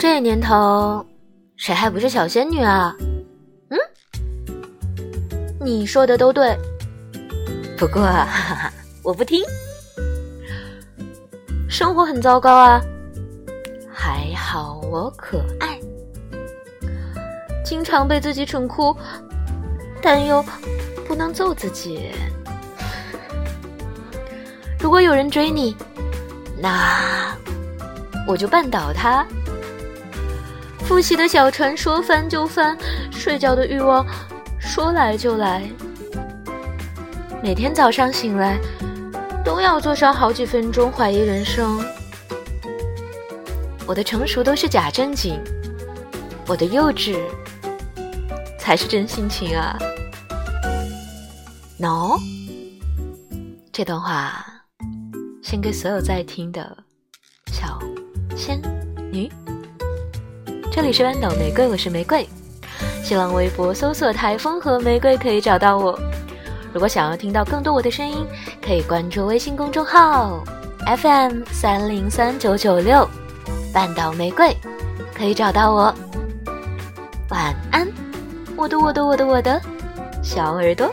这年头，谁还不是小仙女啊？嗯，你说的都对，不过哈哈，我不听。生活很糟糕啊，还好我可爱，经常被自己蠢哭，但又不能揍自己。如果有人追你，那我就绊倒他。复习的小船说翻就翻，睡觉的欲望说来就来。每天早上醒来，都要坐上好几分钟怀疑人生。我的成熟都是假正经，我的幼稚才是真性情啊！no，这段话献给所有在听的小仙女。这里是豌豆玫瑰，我是玫瑰。新浪微博搜索“台风和玫瑰”可以找到我。如果想要听到更多我的声音，可以关注微信公众号 FM 三零三九九六“半岛玫瑰”，可以找到我。晚安，我的我的我的我的小耳朵。